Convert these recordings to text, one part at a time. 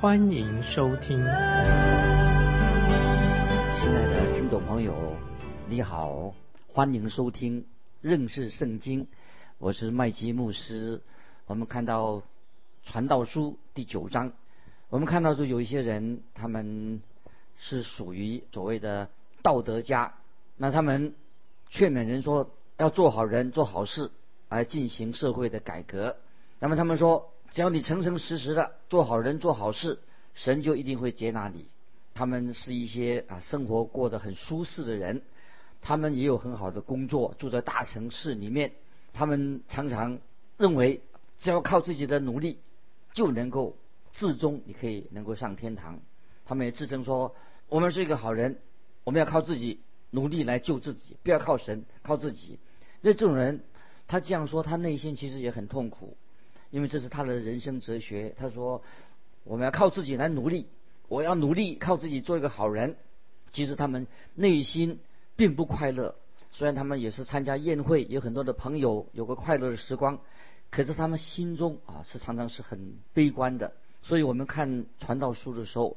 欢迎收听。亲爱的听众朋友，你好，欢迎收听认识圣经，我是麦基牧师。我们看到《传道书》第九章，我们看到就有一些人，他们是属于所谓的道德家，那他们劝勉人说要做好人、做好事，来进行社会的改革。那么他们说，只要你诚诚实实的做好人、做好事，神就一定会接纳你。他们是一些啊生活过得很舒适的人，他们也有很好的工作，住在大城市里面，他们常常认为。只要靠自己的努力，就能够至终你可以能够上天堂。他们也自称说，我们是一个好人，我们要靠自己努力来救自己，不要靠神，靠自己。那这种人，他这样说，他内心其实也很痛苦，因为这是他的人生哲学。他说，我们要靠自己来努力，我要努力靠自己做一个好人。其实他们内心并不快乐，虽然他们也是参加宴会，有很多的朋友，有个快乐的时光。可是他们心中啊是常常是很悲观的，所以我们看传道书的时候，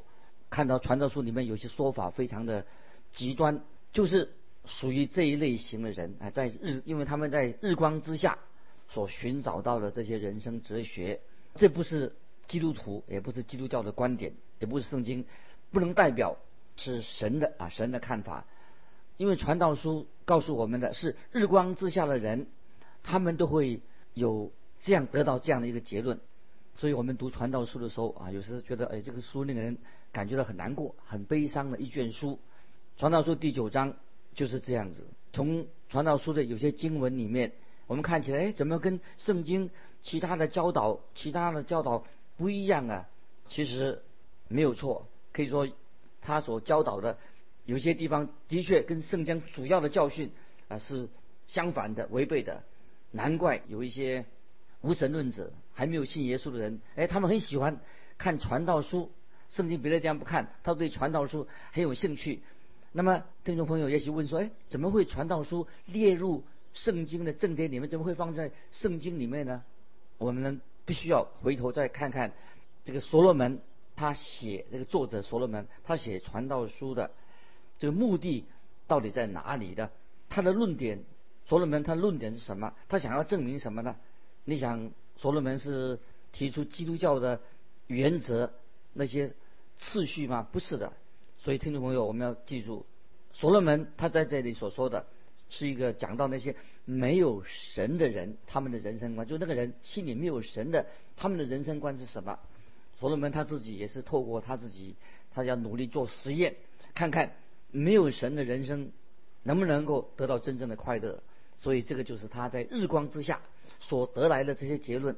看到传道书里面有些说法非常的极端，就是属于这一类型的人啊，在日，因为他们在日光之下所寻找到的这些人生哲学，这不是基督徒，也不是基督教的观点，也不是圣经，不能代表是神的啊神的看法，因为传道书告诉我们的是日光之下的人，他们都会有。这样得到这样的一个结论，所以我们读传道书的时候啊，有时觉得哎，这个书令人感觉到很难过、很悲伤的一卷书。传道书第九章就是这样子。从传道书的有些经文里面，我们看起来哎，怎么跟圣经其他的教导、其他的教导不一样啊？其实没有错，可以说他所教导的有些地方的确跟圣经主要的教训啊是相反的、违背的。难怪有一些。无神论者还没有信耶稣的人，哎，他们很喜欢看传道书，圣经别的地方不看，他对传道书很有兴趣。那么听众朋友也许问说，哎，怎么会传道书列入圣经的正典里面？怎么会放在圣经里面呢？我们必须要回头再看看这个所罗门他写这个作者所罗门他写传道书的这个目的到底在哪里的？他的论点，所罗门他论点是什么？他想要证明什么呢？你想，所罗门是提出基督教的原则那些次序吗？不是的。所以听众朋友，我们要记住，所罗门他在这里所说的是一个讲到那些没有神的人，他们的人生观，就那个人心里没有神的，他们的人生观是什么？所罗门他自己也是透过他自己，他要努力做实验，看看没有神的人生能不能够得到真正的快乐。所以这个就是他在日光之下。所得来的这些结论，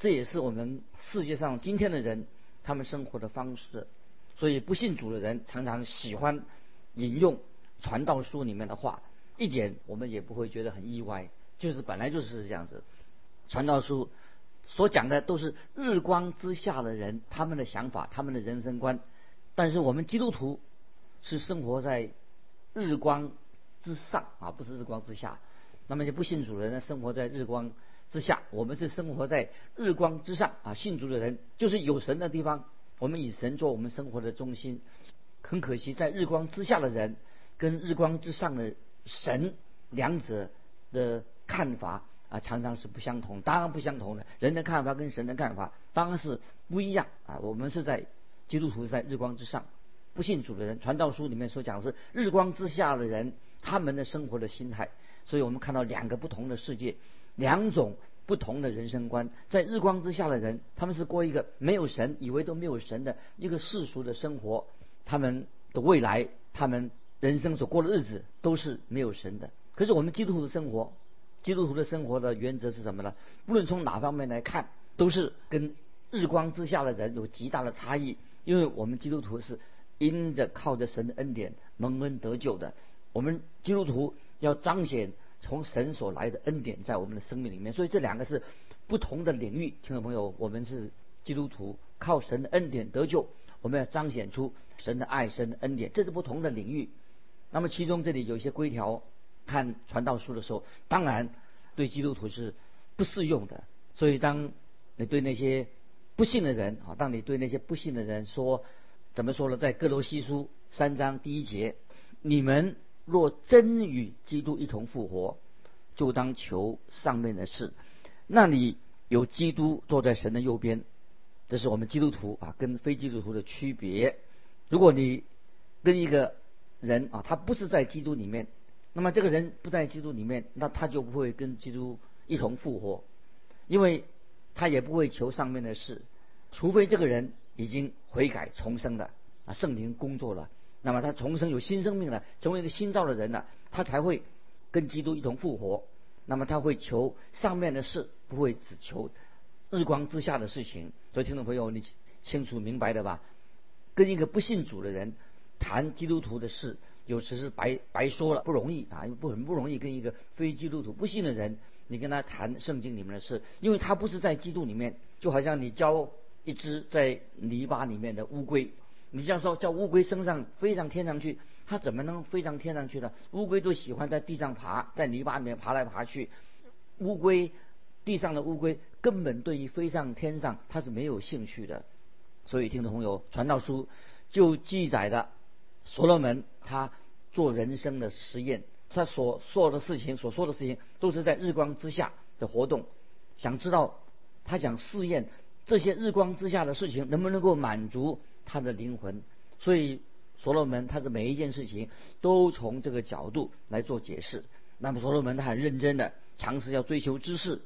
这也是我们世界上今天的人他们生活的方式。所以不信主的人常常喜欢引用传道书里面的话，一点我们也不会觉得很意外，就是本来就是这样子。传道书所讲的都是日光之下的人他们的想法、他们的人生观，但是我们基督徒是生活在日光之上啊，不是日光之下。那么就不信主的人生活在日光。之下，我们是生活在日光之上啊！信主的人就是有神的地方，我们以神做我们生活的中心。很可惜，在日光之下的人跟日光之上的神两者的看法啊，常常是不相同。当然不相同的，人的看法跟神的看法当然是不一样啊！我们是在基督徒在日光之上，不信主的人，传道书里面所讲的是日光之下的人，他们的生活的心态。所以我们看到两个不同的世界。两种不同的人生观，在日光之下的人，他们是过一个没有神，以为都没有神的一个世俗的生活。他们的未来，他们人生所过的日子都是没有神的。可是我们基督徒的生活，基督徒的生活的原则是什么呢？无论从哪方面来看，都是跟日光之下的人有极大的差异。因为我们基督徒是因着靠着神的恩典蒙恩得救的。我们基督徒要彰显从神所来的恩典在我们的生命里面，所以这两个是不同的领域。听众朋友，我们是基督徒，靠神的恩典得救，我们要彰显出神的爱、神的恩典，这是不同的领域。那么其中这里有一些规条，看传道书的时候，当然对基督徒是不适用的。所以当你对那些不信的人啊，当你对那些不信的人说，怎么说呢？在哥罗西书三章第一节，你们若真与基督一同复活，就当求上面的事。那里有基督坐在神的右边，这是我们基督徒啊跟非基督徒的区别。如果你跟一个人啊，他不是在基督里面，那么这个人不在基督里面，那他就不会跟基督一同复活，因为他也不会求上面的事，除非这个人已经悔改重生的啊，圣灵工作了，那么他重生有新生命了，成为一个新造的人了，他才会跟基督一同复活。那么他会求上面的事，不会只求日光之下的事情。所以听众朋友，你清楚明白的吧？跟一个不信主的人。谈基督徒的事，有时是白白说了，不容易啊，不很不容易跟一个非基督徒不信的人，你跟他谈圣经里面的事，因为他不是在基督里面，就好像你教一只在泥巴里面的乌龟，你这样说叫乌龟升上飞上天上去，它怎么能飞上天上去呢？乌龟都喜欢在地上爬，在泥巴里面爬来爬去，乌龟地上的乌龟根本对于飞上天上它是没有兴趣的，所以听众朋友，传道书就记载的。所罗门他做人生的实验，他所做的事情、所说的事情，都是在日光之下的活动。想知道他想试验这些日光之下的事情能不能够满足他的灵魂。所以所罗门他是每一件事情都从这个角度来做解释。那么所罗门他很认真的尝试要追求知识，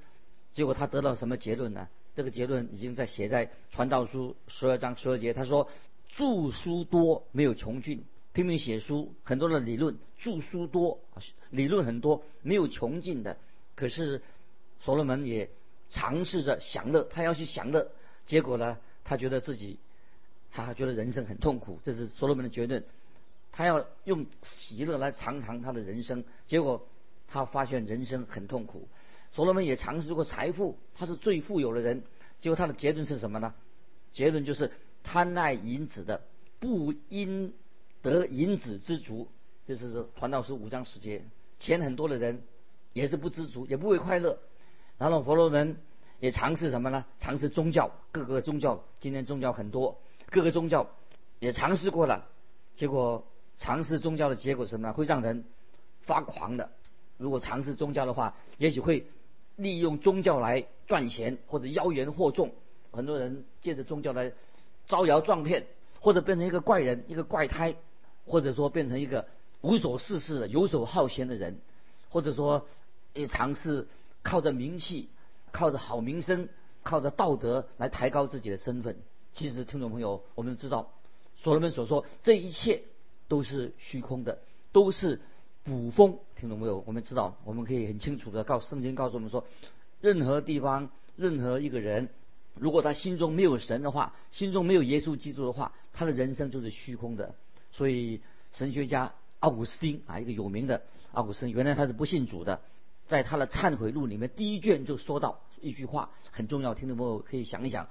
结果他得到什么结论呢？这个结论已经在写在传道书十二章十二节，他说。著书多没有穷尽，拼命写书，很多的理论，著书多，理论很多，没有穷尽的。可是所罗门也尝试着享乐，他要去享乐，结果呢，他觉得自己，他觉得人生很痛苦。这是所罗门的结论，他要用喜乐来尝尝他的人生，结果他发现人生很痛苦。所罗门也尝试过财富，他是最富有的人，结果他的结论是什么呢？结论就是。贪爱银子的，不应得银子知足，就是说传道书五章十节，钱很多的人也是不知足，也不会快乐。然后佛罗门也尝试什么呢？尝试宗教，各个宗教，今天宗教很多，各个宗教也尝试过了，结果尝试宗教的结果是什么？会让人发狂的。如果尝试宗教的话，也许会利用宗教来赚钱，或者妖言惑众。很多人借着宗教来。招摇撞骗，或者变成一个怪人、一个怪胎，或者说变成一个无所事事的、游手好闲的人，或者说也尝试靠着名气、靠着好名声、靠着道德来抬高自己的身份。其实，听众朋友，我们知道，所罗门所说这一切都是虚空的，都是捕风。听众朋友？我们知道，我们可以很清楚的告圣经告诉我们说，任何地方、任何一个人。如果他心中没有神的话，心中没有耶稣基督的话，他的人生就是虚空的。所以神学家奥古斯丁啊，一个有名的奥古斯丁，原来他是不信主的，在他的忏悔录里面第一卷就说到一句话很重要，听众朋友可以想一想，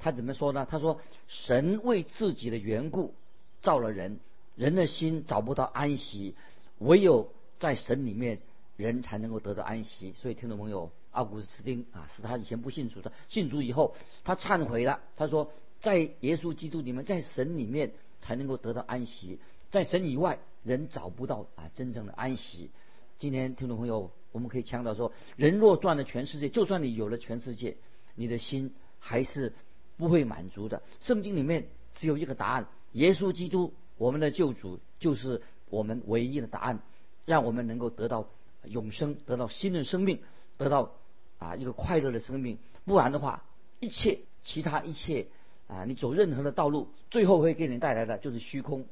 他怎么说呢？他说：“神为自己的缘故造了人，人的心找不到安息，唯有在神里面，人才能够得到安息。”所以听众朋友。奥古斯丁啊，是他以前不信主的，信主以后，他忏悔了。他说，在耶稣基督里面，在神里面才能够得到安息，在神以外，人找不到啊真正的安息。今天听众朋友，我们可以强调说，人若赚了全世界，就算你有了全世界，你的心还是不会满足的。圣经里面只有一个答案：耶稣基督，我们的救主，就是我们唯一的答案，让我们能够得到永生，得到新的生命，得到。啊，一个快乐的生命，不然的话，一切其他一切啊，你走任何的道路，最后会给你带来的就是虚空，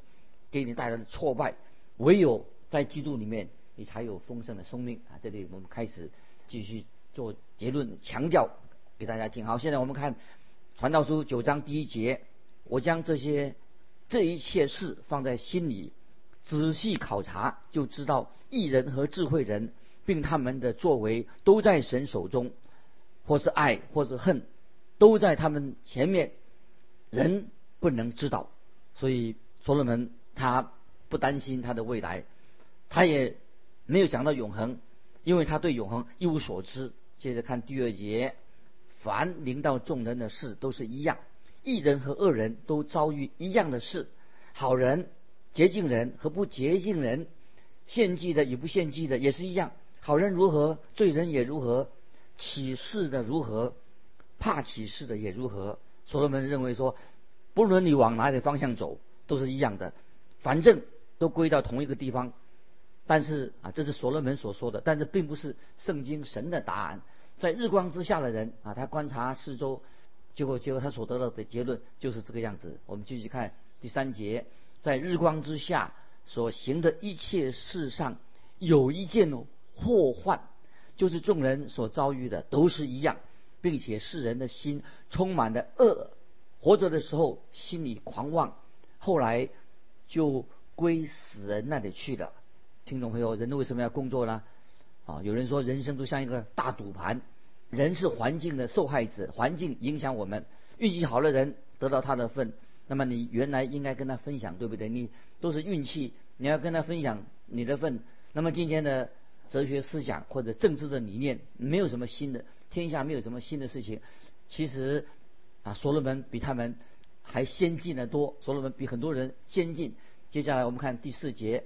给你带来的挫败。唯有在基督里面，你才有丰盛的生命啊！这里我们开始继续做结论，强调给大家听。好，现在我们看传道书九章第一节，我将这些这一切事放在心里，仔细考察，就知道艺人和智慧人，并他们的作为都在神手中，或是爱，或是恨，都在他们前面，人不能知道。所以所罗门他不担心他的未来，他也没有想到永恒，因为他对永恒一无所知。接着看第二节，凡临到众人的事都是一样。一人和恶人都遭遇一样的事，好人、洁净人和不洁净人，献祭的与不献祭的也是一样。好人如何，罪人也如何；启示的如何，怕启示的也如何。所罗门认为说，不论你往哪里方向走，都是一样的，反正都归到同一个地方。但是啊，这是所罗门所说的，但是并不是圣经神的答案。在日光之下的人啊，他观察四周。结果，结果他所得到的结论就是这个样子。我们继续看第三节，在日光之下所行的一切事上，有一件祸患，就是众人所遭遇的都是一样，并且世人的心充满了恶，活着的时候心里狂妄，后来就归死人那里去了。听众朋友，人为什么要工作呢？啊，有人说人生就像一个大赌盘。人是环境的受害者，环境影响我们。运气好的人得到他的份，那么你原来应该跟他分享，对不对？你都是运气，你要跟他分享你的份。那么今天的哲学思想或者政治的理念，没有什么新的，天下没有什么新的事情。其实啊，所罗门比他们还先进的多，所罗门比很多人先进。接下来我们看第四节，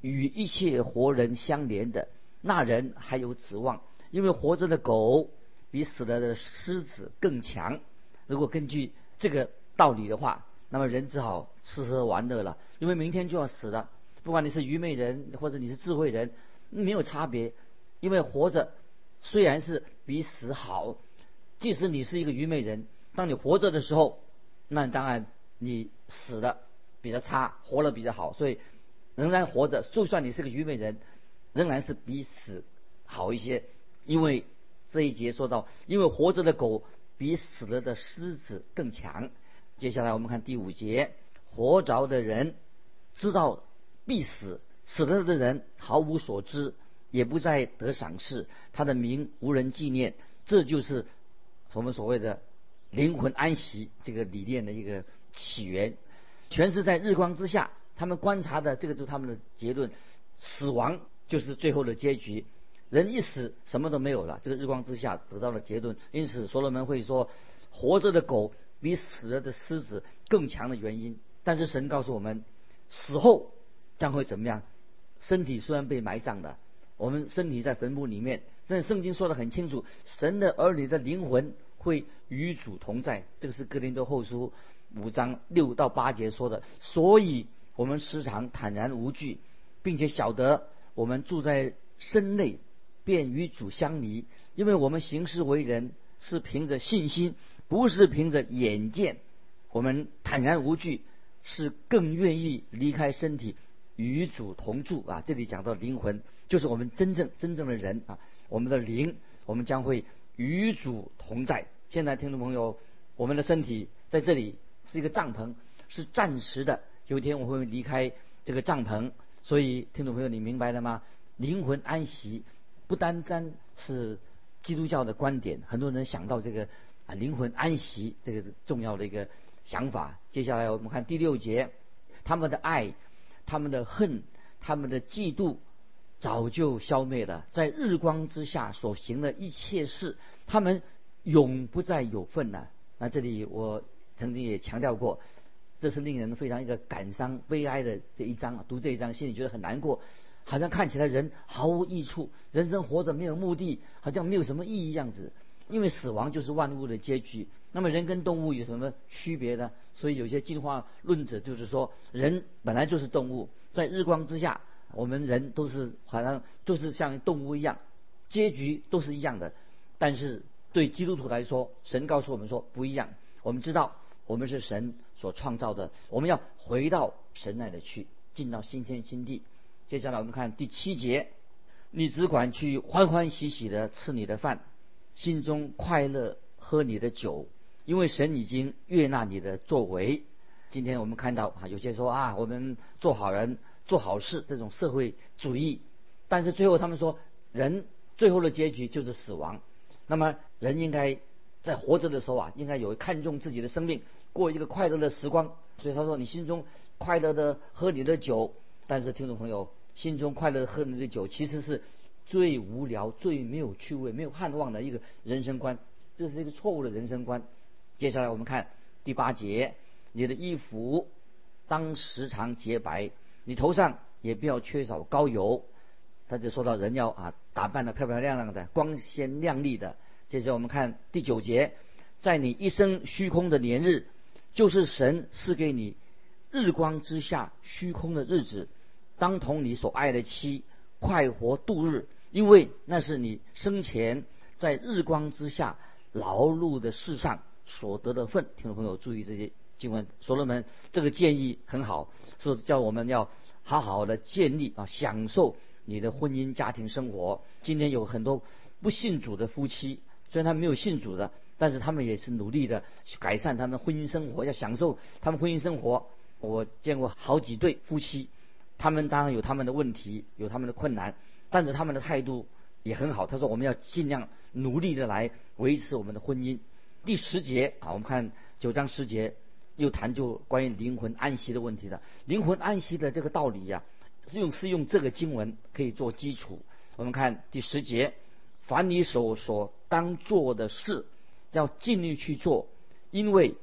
与一切活人相连的那人还有指望。因为活着的狗比死了的狮子更强。如果根据这个道理的话，那么人只好吃喝玩乐了。因为明天就要死了，不管你是愚昧人或者你是智慧人，没有差别。因为活着虽然是比死好，即使你是一个愚昧人，当你活着的时候，那当然你死的比较差，活了比较好。所以仍然活着，就算你是个愚昧人，仍然是比死好一些。因为这一节说到，因为活着的狗比死了的狮子更强。接下来我们看第五节，活着的人知道必死，死了的人毫无所知，也不再得赏赐，他的名无人纪念。这就是我们所谓的灵魂安息这个理念的一个起源，全是在日光之下，他们观察的这个就是他们的结论，死亡就是最后的结局。人一死，什么都没有了。这个日光之下得到了结论。因此，所罗门会说，活着的狗比死了的狮子更强的原因。但是神告诉我们，死后将会怎么样？身体虽然被埋葬了，我们身体在坟墓里面，但圣经说的很清楚，神的儿女的灵魂会与主同在。这个是哥林多后书五章六到八节说的。所以我们时常坦然无惧，并且晓得我们住在身内。便与主相离，因为我们行事为人是凭着信心，不是凭着眼见。我们坦然无惧，是更愿意离开身体，与主同住啊！这里讲到灵魂，就是我们真正真正的人啊，我们的灵，我们将会与主同在。现在听众朋友，我们的身体在这里是一个帐篷，是暂时的。有一天我会离开这个帐篷，所以听众朋友，你明白了吗？灵魂安息。不单单是基督教的观点，很多人想到这个啊灵魂安息这个重要的一个想法。接下来我们看第六节，他们的爱、他们的恨、他们的嫉妒早就消灭了，在日光之下所行的一切事，他们永不再有份了。那这里我曾经也强调过，这是令人非常一个感伤悲哀的这一章，读这一章心里觉得很难过。好像看起来人毫无益处，人生活着没有目的，好像没有什么意义样子。因为死亡就是万物的结局。那么人跟动物有什么区别呢？所以有些进化论者就是说，人本来就是动物，在日光之下，我们人都是好像都是像动物一样，结局都是一样的。但是对基督徒来说，神告诉我们说不一样。我们知道我们是神所创造的，我们要回到神那里去，进到新天新地。接下来我们看第七节，你只管去欢欢喜喜的吃你的饭，心中快乐喝你的酒，因为神已经悦纳你的作为。今天我们看到啊，有些说啊，我们做好人、做好事这种社会主义，但是最后他们说，人最后的结局就是死亡。那么人应该在活着的时候啊，应该有看重自己的生命，过一个快乐的时光。所以他说，你心中快乐的喝你的酒，但是听众朋友，心中快乐的喝你的酒，其实是最无聊、最没有趣味、没有盼望的一个人生观，这是一个错误的人生观。接下来我们看第八节，你的衣服当时常洁白，你头上也不要缺少膏油。他就说到人要啊打扮的漂漂亮亮的、光鲜亮丽的。接着我们看第九节，在你一生虚空的年日，就是神赐给你日光之下虚空的日子，当同你所爱的妻快活度日，因为那是你生前在日光之下劳碌的世上。所得的份，听众朋友注意这些经文，所罗门这个建议很好，是叫我们要好好的建立啊，享受你的婚姻家庭生活。今天有很多不信主的夫妻，虽然他没有信主的，但是他们也是努力的改善他们婚姻生活，要享受他们婚姻生活。我见过好几对夫妻，他们当然有他们的问题，有他们的困难，但是他们的态度也很好。他说我们要尽量努力的来维持我们的婚姻。第十节啊，我们看九章十节，又谈就关于灵魂安息的问题的。灵魂安息的这个道理呀，是用是用这个经文可以做基础。我们看第十节，凡你手所当做的事，要尽力去做，因为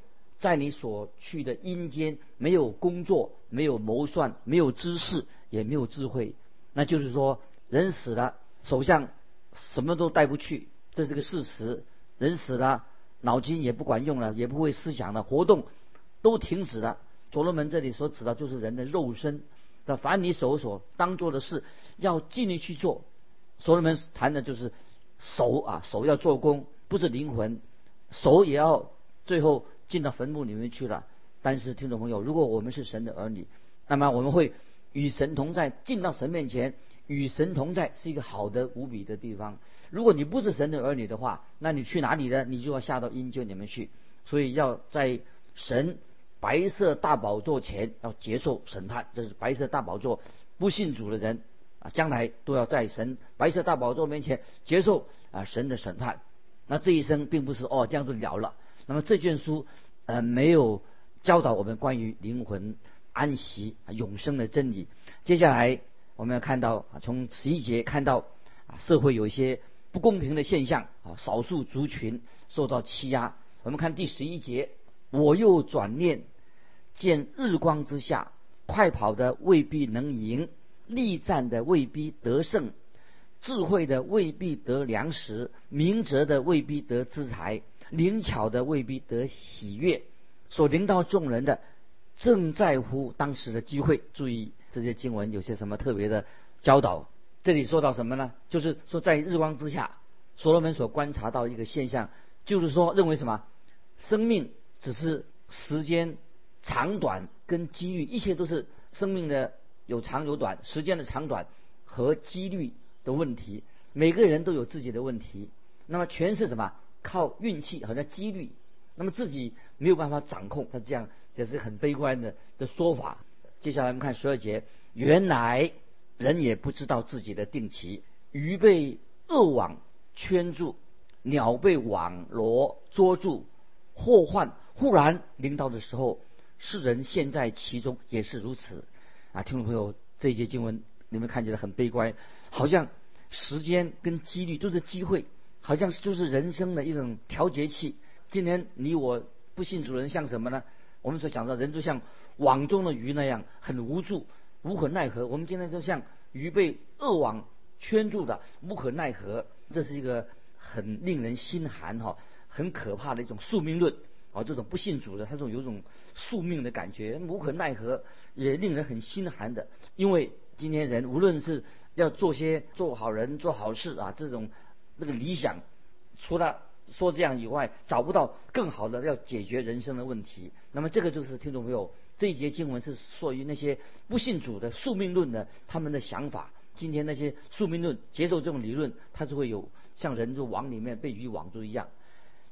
在你所去的阴间，没有工作，没有谋算，没有知识，也没有智慧。那就是说，人死了，首相什么都带不去，这是个事实。人死了。脑筋也不管用了，也不会思想了，活动都停止了。所罗门这里所指的，就是人的肉身的，凡你手所当做的事，要尽力去做。所罗门谈的就是手啊，手要做工，不是灵魂，手也要最后进到坟墓里面去了。但是听众朋友，如果我们是神的儿女，那么我们会与神同在，进到神面前。与神同在是一个好的无比的地方。如果你不是神的儿女的话，那你去哪里呢？你就要下到阴间里面去。所以要在神白色大宝座前要接受审判。这是白色大宝座不信主的人啊，将来都要在神白色大宝座面前接受啊神的审判。那这一生并不是哦这样就了了。那么这卷书呃没有教导我们关于灵魂安息永生的真理。接下来。我们要看到，从十一节看到啊，社会有一些不公平的现象啊，少数族群受到欺压。我们看第十一节，我又转念见日光之下，快跑的未必能赢，力战的未必得胜，智慧的未必得粮食，明哲的未必得资财，灵巧的未必得喜悦。所领导众人的，正在乎当时的机会。注意。这些经文有些什么特别的教导？这里说到什么呢？就是说在日光之下，所罗门所观察到一个现象，就是说认为什么？生命只是时间长短跟机遇，一切都是生命的有长有短，时间的长短和几率的问题。每个人都有自己的问题，那么全是什么？靠运气，好像几率，那么自己没有办法掌控。他这样也是很悲观的的说法。接下来我们看十二节，原来人也不知道自己的定期，鱼被恶网圈住，鸟被网罗捉住，祸患忽然临到的时候，世人陷在其中也是如此。啊，听众朋友，这一节经文你们看起来很悲观，好像时间跟几率都是机会，好像就是人生的一种调节器。今天你我不信主人像什么呢？我们所讲的人就像。网中的鱼那样很无助、无可奈何。我们今天就像鱼被恶网圈住的，无可奈何。这是一个很令人心寒哈，很可怕的一种宿命论啊！这种不信主的，他这种有种宿命的感觉，无可奈何，也令人很心寒的。因为今天人无论是要做些做好人、做好事啊，这种那个理想，除了说这样以外，找不到更好的要解决人生的问题。那么这个就是听众朋友。这一节经文是说于那些不信主的宿命论的他们的想法。今天那些宿命论接受这种理论，它就会有像人就网里面被鱼网住一样。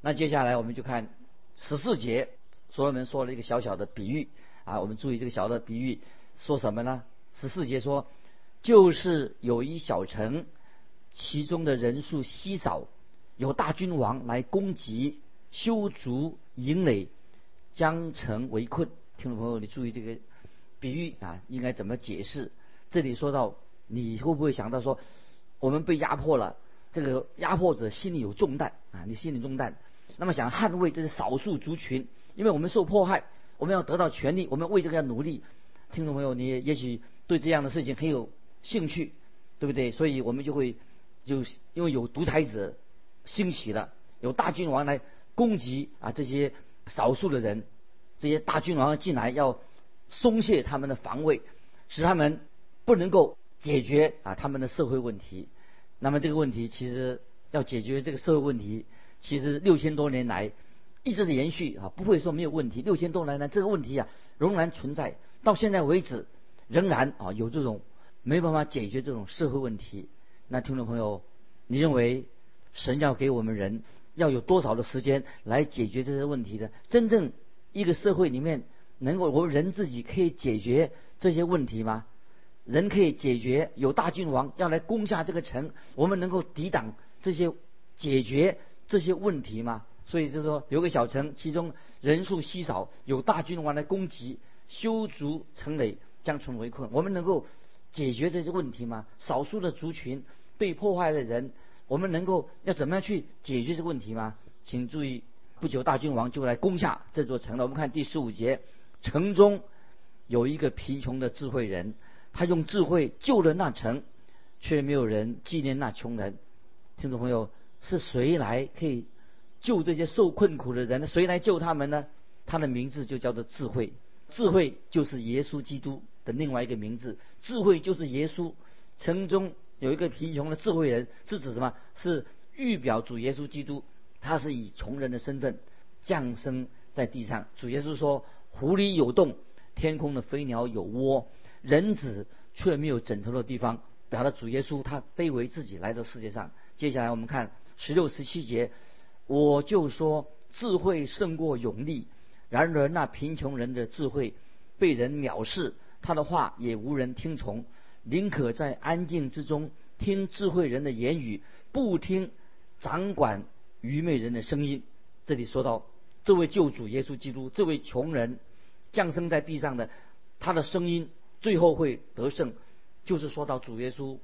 那接下来我们就看十四节，所罗门说了一个小小的比喻啊，我们注意这个小的比喻说什么呢？十四节说，就是有一小城，其中的人数稀少，有大君王来攻击、修筑营垒，将城围困。听众朋友，你注意这个比喻啊，应该怎么解释？这里说到，你会不会想到说，我们被压迫了，这个压迫者心里有重担啊，你心里重担，那么想捍卫这些少数族群，因为我们受迫害，我们要得到权利，我们为这个要努力。听众朋友，你也许对这样的事情很有兴趣，对不对？所以我们就会就因为有独裁者兴起了，有大君王来攻击啊这些少数的人，这些大君王进来要松懈他们的防卫，使他们。不能够解决啊他们的社会问题，那么这个问题其实要解决这个社会问题，其实六千多年来一直是延续啊，不会说没有问题。六千多年来这个问题啊仍然存在，到现在为止仍然啊有这种没办法解决这种社会问题。那听众朋友，你认为神要给我们人要有多少的时间来解决这些问题的？真正一个社会里面能够我们人自己可以解决这些问题吗？人可以解决，有大君王要来攻下这个城，我们能够抵挡这些解决这些问题吗？所以就是说，有个小城，其中人数稀少，有大君王来攻击，修筑城垒，将城围困。我们能够解决这些问题吗？少数的族群被破坏的人，我们能够要怎么样去解决这个问题吗？请注意，不久大君王就来攻下这座城了。我们看第十五节，城中有一个贫穷的智慧人。他用智慧救了那城，却没有人纪念那穷人。听众朋友，是谁来可以救这些受困苦的人？谁来救他们呢？他的名字就叫做智慧。智慧就是耶稣基督的另外一个名字。智慧就是耶稣。城中有一个贫穷的智慧人，是指什么？是预表主耶稣基督。他是以穷人的身份降生在地上。主耶稣说：“湖里有洞，天空的飞鸟有窝。”人子却没有枕头的地方，表达主耶稣他卑微自己来到世界上。接下来我们看十六十七节，我就说智慧胜过勇力，然而那贫穷人的智慧被人藐视，他的话也无人听从，宁可在安静之中听智慧人的言语，不听掌管愚昧人的声音。这里说到这位救主耶稣基督，这位穷人降生在地上的，他的声音。最后会得胜，就是说到主耶稣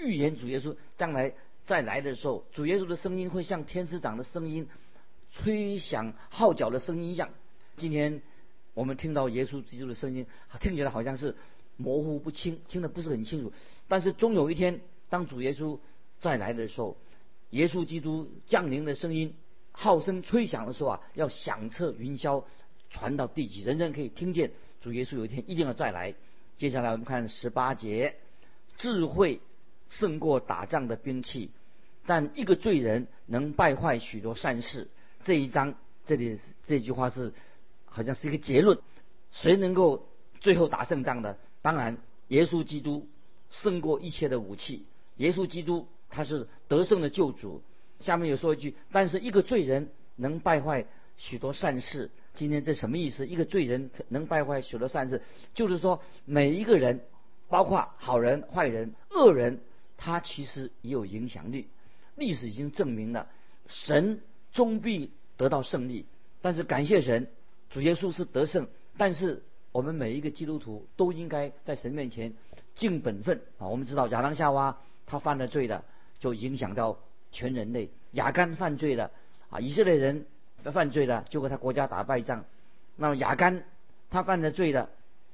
预言，主耶稣将来再来的时候，主耶稣的声音会像天使长的声音、吹响号角的声音一样。今天我们听到耶稣基督的声音，听起来好像是模糊不清，听得不是很清楚。但是终有一天，当主耶稣再来的时候，耶稣基督降临的声音、号声吹响的时候啊，要响彻云霄，传到地极，人人可以听见主耶稣有一天一定要再来。接下来我们看十八节，智慧胜过打仗的兵器，但一个罪人能败坏许多善事。这一章这里这句话是好像是一个结论，谁能够最后打胜仗的？当然，耶稣基督胜过一切的武器。耶稣基督他是得胜的救主。下面有说一句，但是一个罪人能败坏许多善事。今天这什么意思？一个罪人能败坏许多善事，就是说每一个人，包括好人、坏人、恶人，他其实也有影响力。历史已经证明了，神终必得到胜利。但是感谢神，主耶稣是得胜。但是我们每一个基督徒都应该在神面前尽本分啊！我们知道亚当夏娃他犯了罪的，就影响到全人类；亚干犯罪了啊，以色列人。犯罪了，就和他国家打败仗。那么亚干他犯的罪的，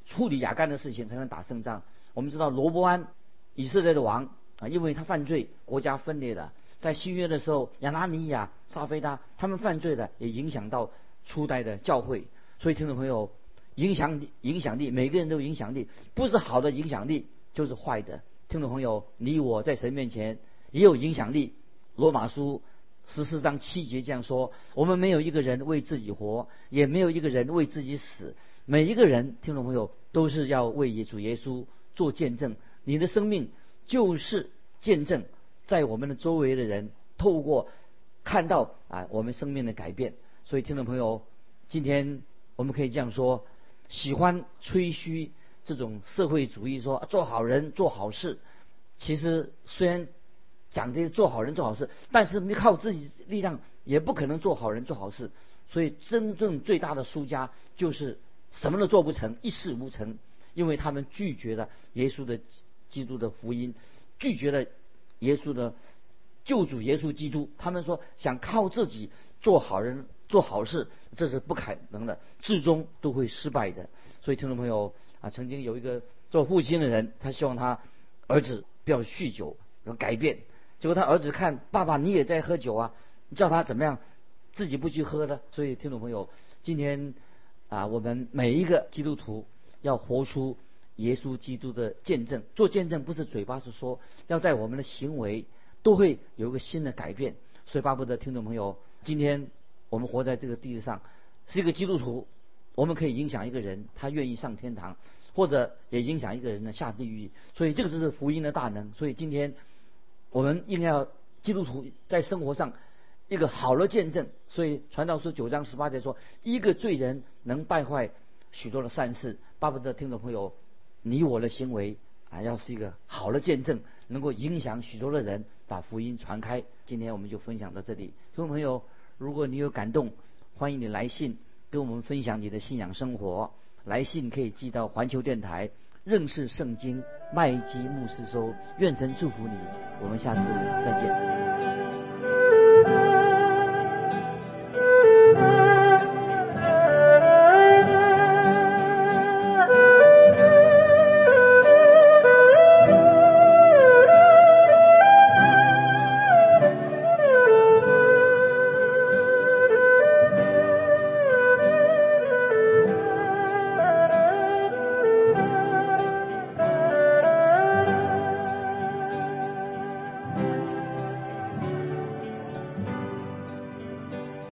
处理亚干的事情才能打胜仗。我们知道罗伯安以色列的王啊，因为他犯罪，国家分裂了。在新约的时候，亚拿尼亚、撒菲达他们犯罪的，也影响到初代的教会。所以听众朋友，影响影响力，每个人都有影响力，不是好的影响力就是坏的。听众朋友，你我在神面前也有影响力。罗马书。十四章七节这样说：我们没有一个人为自己活，也没有一个人为自己死。每一个人，听众朋友，都是要为主耶稣做见证。你的生命就是见证，在我们的周围的人透过看到啊，我们生命的改变。所以，听众朋友，今天我们可以这样说：喜欢吹嘘这种社会主义，说做好人做好事。其实虽然讲这些做好人做好事，但是没靠自己力量也不可能做好人做好事。所以真正最大的输家就是什么都做不成，一事无成，因为他们拒绝了耶稣的基督的福音，拒绝了耶稣的救主耶稣基督。他们说想靠自己做好人做好事，这是不可能的，最终都会失败的。所以听众朋友啊，曾经有一个做父亲的人，他希望他儿子不要酗酒，要改变。结果他儿子看爸爸你也在喝酒啊，叫他怎么样？自己不去喝的，所以听众朋友，今天啊，我们每一个基督徒要活出耶稣基督的见证。做见证不是嘴巴是说，要在我们的行为都会有一个新的改变。所以巴不得听众朋友，今天我们活在这个地上，是一个基督徒，我们可以影响一个人，他愿意上天堂，或者也影响一个人呢下地狱。所以这个就是福音的大能。所以今天我们应该要基督徒在生活上。一个好的见证，所以传道书九章十八节说，一个罪人能败坏许多的善事。巴不得听众朋友，你我的行为啊，要是一个好的见证，能够影响许多的人，把福音传开。今天我们就分享到这里。听众朋友，如果你有感动，欢迎你来信跟我们分享你的信仰生活。来信可以寄到环球电台认识圣经麦基牧师收。愿神祝福你，我们下次再见。